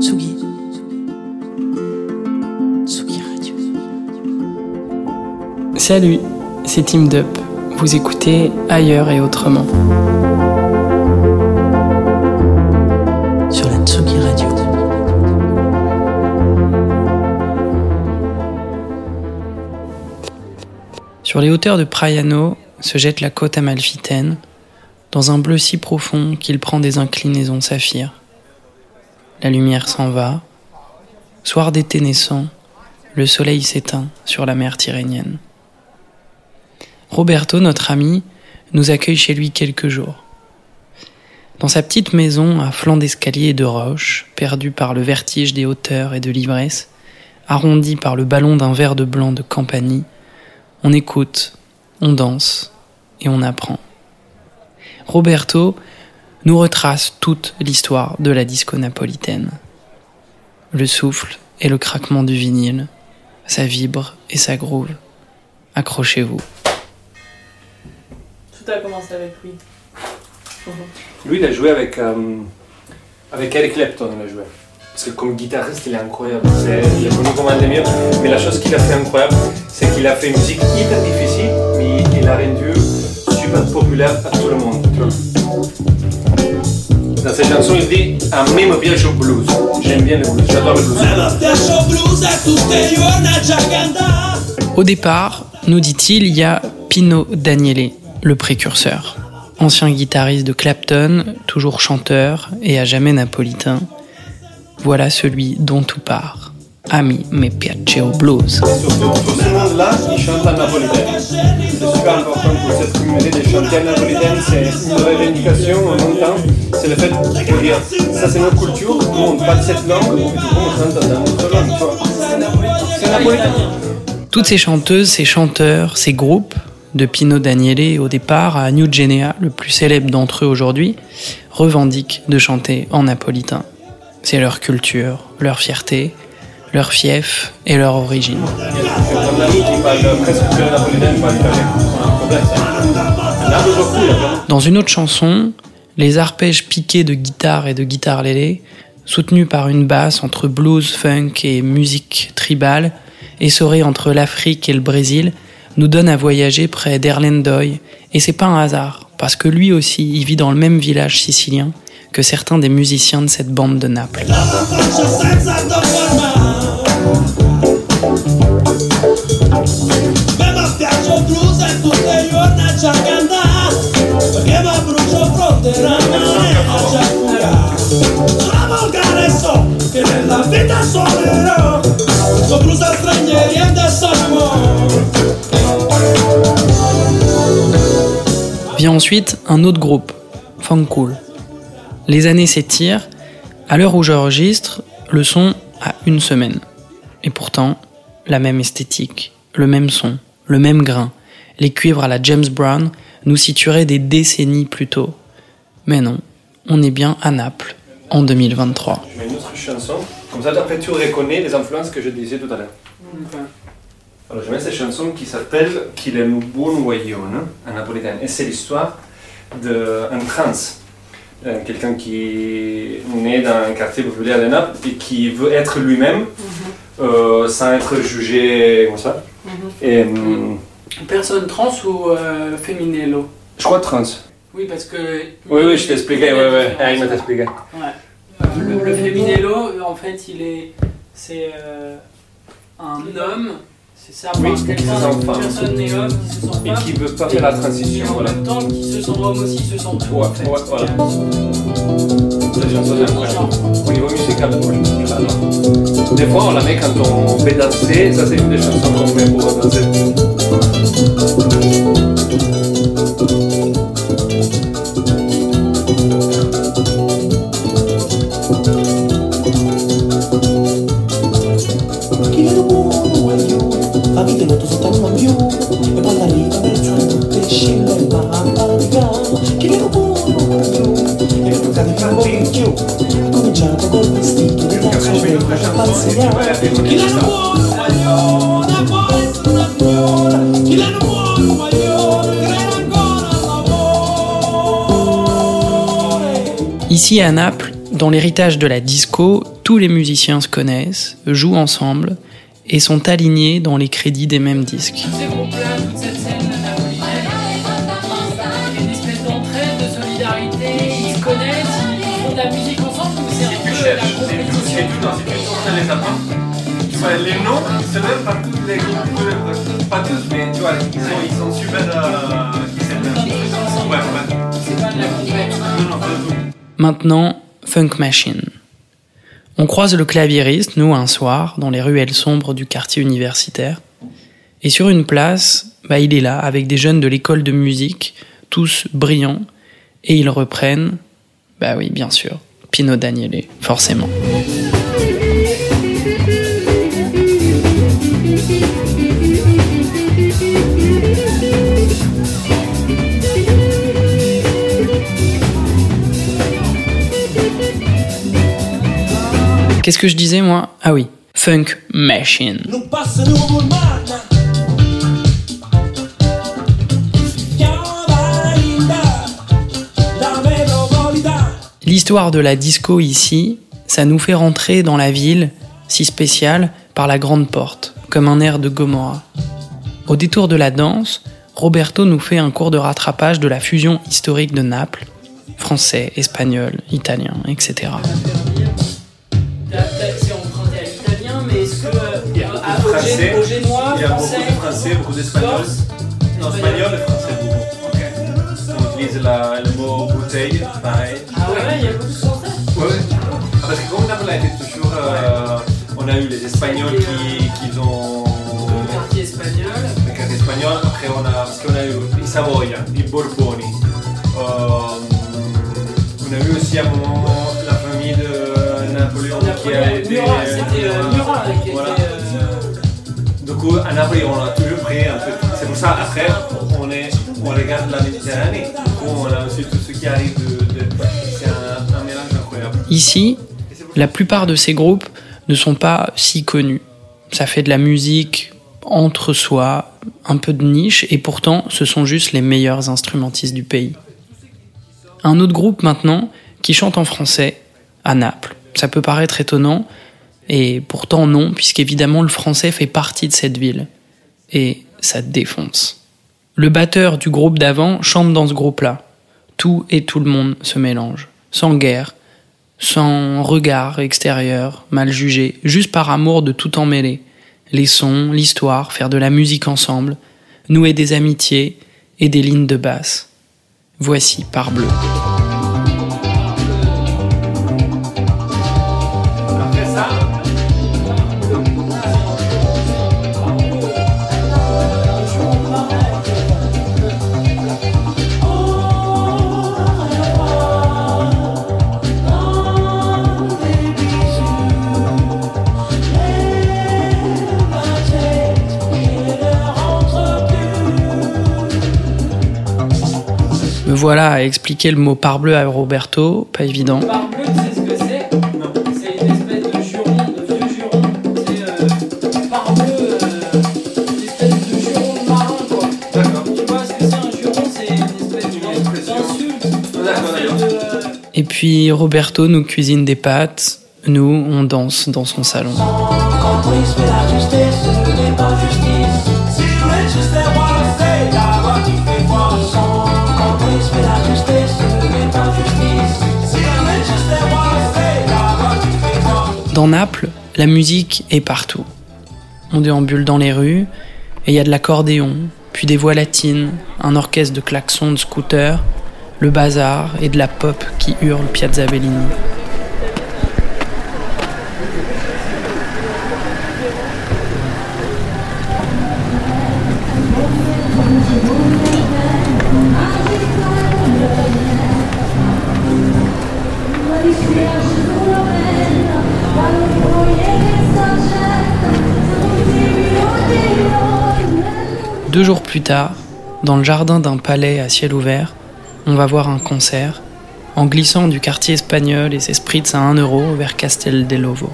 Tsugi. Tsugi Radio. Salut, c'est Team Dup. Vous écoutez Ailleurs et Autrement. Sur la Tsugi Radio. Sur les hauteurs de Praiano se jette la côte amalfitaine, dans un bleu si profond qu'il prend des inclinaisons saphir. La lumière s'en va. Soir d'été naissant, le soleil s'éteint sur la mer tyrrhénienne. Roberto, notre ami, nous accueille chez lui quelques jours. Dans sa petite maison à flanc d'escalier et de roches, perdue par le vertige des hauteurs et de l'ivresse, arrondie par le ballon d'un verre de blanc de Campanie, on écoute, on danse et on apprend. Roberto nous retrace toute l'histoire de la disco napolitaine. Le souffle et le craquement du vinyle, ça vibre et ça groove. Accrochez-vous. Tout a commencé avec lui. Lui, il a joué avec, euh, avec Eric Clapton, il a joué. Parce que comme guitariste, il est incroyable. C'est, il est connu comme un des meilleurs. Mais la chose qu'il a fait incroyable, c'est qu'il a fait une musique hyper difficile, mais il a rendu super populaire à tout le monde. tu vois. Dans ses chansons, il dit « A me me piace il blues ». J'aime bien le blues, j'adore le blues. Au départ, nous dit-il, il y a Pino Daniele, le précurseur. Ancien guitariste de Clapton, toujours chanteur et à jamais napolitain. Voilà celui dont tout part. Ami me piace au blues. Toutes ces chanteuses, ces chanteurs, ces groupes, de Pino Daniele au départ à New Genea, le plus célèbre d'entre eux aujourd'hui, revendiquent de chanter en napolitain. C'est leur culture, leur fierté, leur fief et leur origine. Y. Dans une autre chanson, les arpèges piqués de guitare et de guitare lélé, soutenus par une basse entre blues, funk et musique tribale, essorée entre l'Afrique et le Brésil, nous donnent à voyager près d'Erlendoy. Et c'est pas un hasard, parce que lui aussi, il vit dans le même village sicilien que certains des musiciens de cette bande de Naples. Vient ensuite un autre groupe, Funkool. Les années s'étirent. À l'heure où j'enregistre, le son a une semaine. Et pourtant, la même esthétique, le même son, le même grain, les cuivres à la James Brown nous situeraient des décennies plus tôt. Mais non, on est bien à Naples, en 2023. Je mets une autre chanson. Comme ça, après, tu reconnais les influences que je disais tout à l'heure. Alors, je mets cette chanson qui s'appelle Qu'il est un buon guaglione en napolitain. Et c'est l'histoire d'un trans. Euh, Quelqu'un qui est né dans un quartier populaire de Naples et qui veut être lui-même euh, sans être jugé comme ça. Et hum, Personne trans ou euh, féminello je crois trans. Oui, parce que. Oui, oui, je t'ai expliqué. Ouais, ouais. Ah, il m'a expliqué. Ouais. Le, le féminello, en fait, il est. C'est euh, un homme. C'est ça, Oui, parce qui se sent femme. personne est homme qui se sent Et qui veut pas faire la transition. Et en Voilà. même temps, qui se sent homme aussi, se sent tout. Ouais, en fait. ouais, voilà. Au niveau musical, moi, je j'adore. Des fois, on la met quand on fait danser. Ça, c'est une des chansons qu'on met pour danser. Ici à Naples, dans l'héritage de la disco, tous les musiciens se connaissent, jouent ensemble, et sont alignés dans les crédits des mêmes disques. Tous ces groupes-là, toute cette scène napolitaine, il y a une espèce d'entraide, de solidarité, ils se connaissent, ils font de la musique ensemble, ou c'est un peu la compétition les noms, se donnent par tous les groupes, pas tous, mais tu vois, ils sont, ils sont super. Euh. Ouais, ouais. C'est pas pas. Maintenant, Funk Machine. On croise le claviériste, nous, un soir, dans les ruelles sombres du quartier universitaire. Et sur une place, bah, il est là, avec des jeunes de l'école de musique, tous brillants, et ils reprennent, bah oui, bien sûr, Pino Daniele, forcément. Qu'est-ce que je disais, moi? Ah oui, Funk Machine. L'histoire de la disco ici, ça nous fait rentrer dans la ville, si spéciale, par la grande porte, comme un air de Gomorrah. Au détour de la danse, Roberto nous fait un cours de rattrapage de la fusion historique de Naples, français, espagnol, italien, etc. français, gé- au génois, il y a beaucoup de français, beaucoup d'espagnol. corse, Non, espagnol et français beaucoup. On utilise la- le mot bouteille, pareil. Ah ouais, il y a beaucoup de français. Ouais. Ah, parce que comme Naples a été toujours. euh, on a eu les Espagnols qui, qui ont. Le quartier espagnol. Le quartier espagnol, après on a. Parce qu'on a eu les Savoia, les Borboni. Euh, on a eu aussi à un moment la famille de Napoléon qui a été. Murat, c'était euh, Murat Ici, la plupart de ces groupes ne sont pas si connus. Ça fait de la musique entre soi, un peu de niche, et pourtant ce sont juste les meilleurs instrumentistes du pays. Un autre groupe maintenant qui chante en français à Naples. Ça peut paraître étonnant, et pourtant non, puisqu'évidemment le français fait partie de cette ville. Et ça défonce. Le batteur du groupe d'avant chante dans ce groupe-là. Tout et tout le monde se mélange, sans guerre, sans regard extérieur, mal jugé, juste par amour de tout emmêler. Les sons, l'histoire, faire de la musique ensemble, nouer des amitiés et des lignes de basse. Voici par bleu. Voilà à expliquer le mot parbleu à Roberto, pas évident. Barbleu, tu sais ce que c'est? C'est une espèce de juron, de vieux juron. C'est euh, parbleu, euh, une espèce de juron marin, quoi. d'accord. Tu vois ce que c'est un juron C'est une espèce d'insulte. D'accord, d'accord. De, euh, Et puis Roberto nous cuisine des pâtes, nous on danse dans son salon. La justice, ce n'est pas justice. Dans Naples, la musique est partout. On déambule dans les rues et il y a de l'accordéon, puis des voix latines, un orchestre de klaxons de scooters, le bazar et de la pop qui hurle Piazza Bellini. Deux jours plus tard, dans le jardin d'un palais à ciel ouvert, on va voir un concert en glissant du quartier espagnol et ses spritz à 1 euro vers Castel Lovo.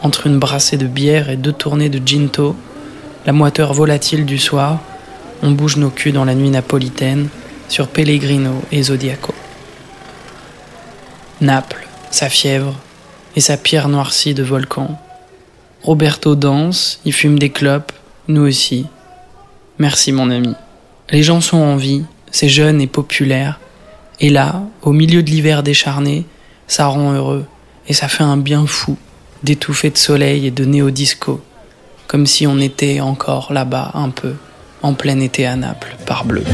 Entre une brassée de bière et deux tournées de ginto, la moiteur volatile du soir, on bouge nos culs dans la nuit napolitaine sur Pellegrino et Zodiaco. Naples, sa fièvre et sa pierre noircie de volcan. Roberto danse, il fume des clopes, nous aussi. Merci mon ami. Les gens sont en vie, c'est jeune et populaire, et là, au milieu de l'hiver décharné, ça rend heureux, et ça fait un bien fou d'étouffer de soleil et de néo-disco, comme si on était encore là-bas un peu, en plein été à Naples, par bleu.